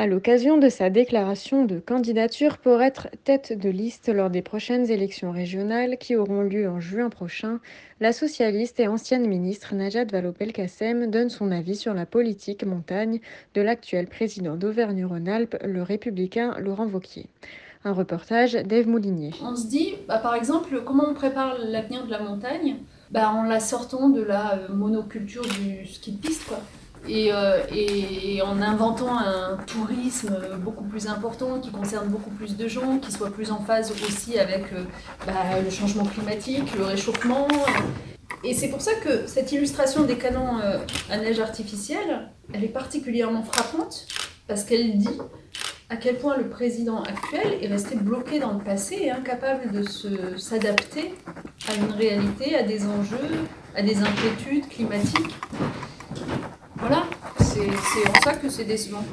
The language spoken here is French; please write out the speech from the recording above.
À l'occasion de sa déclaration de candidature pour être tête de liste lors des prochaines élections régionales qui auront lieu en juin prochain, la socialiste et ancienne ministre Najat Vallaud-Belkacem donne son avis sur la politique montagne de l'actuel président d'Auvergne-Rhône-Alpes, le républicain Laurent Vauquier. Un reportage d'Ève Moulinier. On se dit, bah, par exemple, comment on prépare l'avenir de la montagne? Bah, En la sortant de la euh, monoculture du ski de piste. Quoi. Euh, et, en inventant un tourisme beaucoup plus important qui concerne beaucoup plus de gens, qui soit plus en phase aussi avec euh, bah, le changement climatique, le réchauffement. Et c'est pour ça que cette illustration des canons euh, à neige artificielle, elle est particulièrement frappante parce qu'elle dit à quel point le président actuel est resté bloqué dans le passé et incapable de s'adapter à une réalité, à des enjeux, à des inquiétudes climatiques. C'est en ça que c'est décevant.